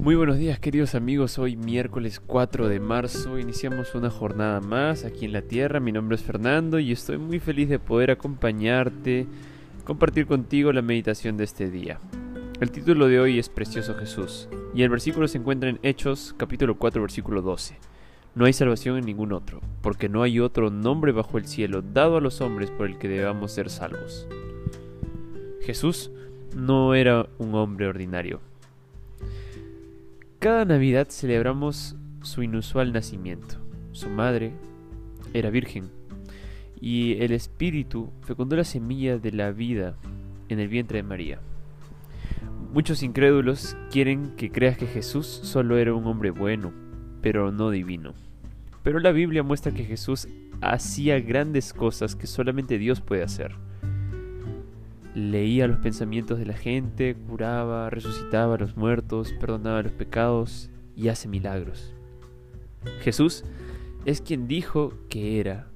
Muy buenos días queridos amigos, hoy miércoles 4 de marzo iniciamos una jornada más aquí en la Tierra, mi nombre es Fernando y estoy muy feliz de poder acompañarte, compartir contigo la meditación de este día. El título de hoy es Precioso Jesús y el versículo se encuentra en Hechos capítulo 4 versículo 12. No hay salvación en ningún otro, porque no hay otro nombre bajo el cielo dado a los hombres por el que debamos ser salvos. Jesús no era un hombre ordinario cada Navidad celebramos su inusual nacimiento. Su madre era virgen y el Espíritu fecundó la semilla de la vida en el vientre de María. Muchos incrédulos quieren que creas que Jesús solo era un hombre bueno, pero no divino. Pero la Biblia muestra que Jesús hacía grandes cosas que solamente Dios puede hacer leía los pensamientos de la gente, curaba, resucitaba a los muertos, perdonaba los pecados y hace milagros. Jesús es quien dijo que era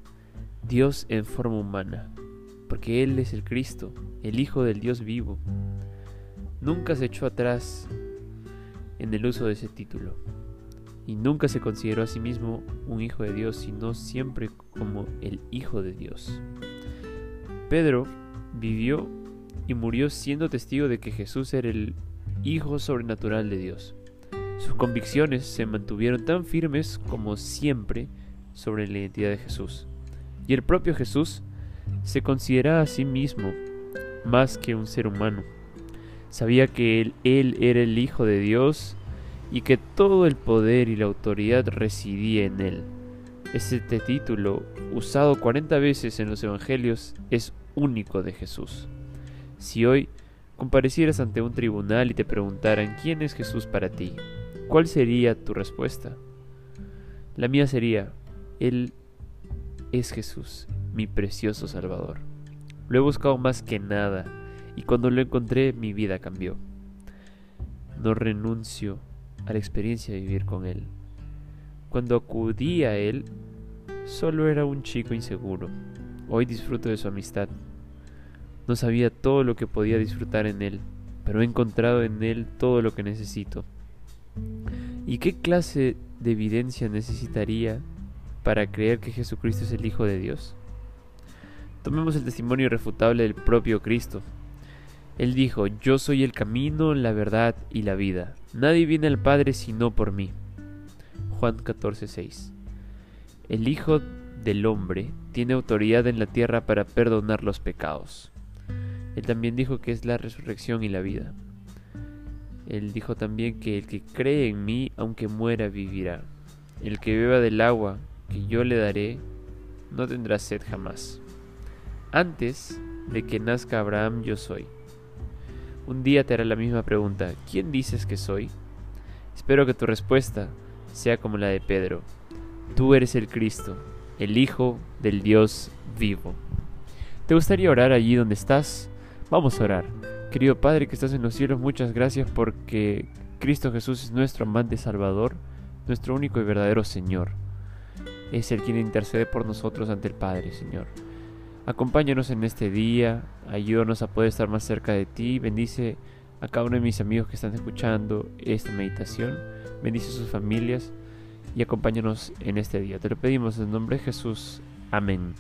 Dios en forma humana, porque Él es el Cristo, el Hijo del Dios vivo. Nunca se echó atrás en el uso de ese título, y nunca se consideró a sí mismo un Hijo de Dios, sino siempre como el Hijo de Dios. Pedro vivió y murió siendo testigo de que Jesús era el Hijo sobrenatural de Dios. Sus convicciones se mantuvieron tan firmes como siempre sobre la identidad de Jesús. Y el propio Jesús se consideraba a sí mismo más que un ser humano. Sabía que él, él era el Hijo de Dios y que todo el poder y la autoridad residía en él. Este título, usado 40 veces en los Evangelios, es único de Jesús. Si hoy comparecieras ante un tribunal y te preguntaran quién es Jesús para ti, ¿cuál sería tu respuesta? La mía sería, Él es Jesús, mi precioso Salvador. Lo he buscado más que nada y cuando lo encontré mi vida cambió. No renuncio a la experiencia de vivir con Él. Cuando acudí a Él, solo era un chico inseguro. Hoy disfruto de su amistad, no sabía todo lo que podía disfrutar en Él, pero he encontrado en Él todo lo que necesito. ¿Y qué clase de evidencia necesitaría para creer que Jesucristo es el Hijo de Dios? Tomemos el testimonio irrefutable del propio Cristo. Él dijo, Yo soy el camino, la verdad y la vida. Nadie viene al Padre sino por mí. Juan 14:6 El Hijo del Hombre tiene autoridad en la tierra para perdonar los pecados. Él también dijo que es la resurrección y la vida. Él dijo también que el que cree en mí, aunque muera, vivirá. El que beba del agua que yo le daré, no tendrá sed jamás. Antes de que nazca Abraham, yo soy. Un día te hará la misma pregunta, ¿quién dices que soy? Espero que tu respuesta sea como la de Pedro. Tú eres el Cristo, el Hijo del Dios vivo. ¿Te gustaría orar allí donde estás? Vamos a orar. Querido Padre que estás en los cielos, muchas gracias porque Cristo Jesús es nuestro amante Salvador, nuestro único y verdadero Señor. Es el quien intercede por nosotros ante el Padre, Señor. Acompáñanos en este día, ayúdanos a poder estar más cerca de ti, bendice a cada uno de mis amigos que están escuchando esta meditación, bendice a sus familias y acompáñanos en este día. Te lo pedimos en nombre de Jesús. Amén.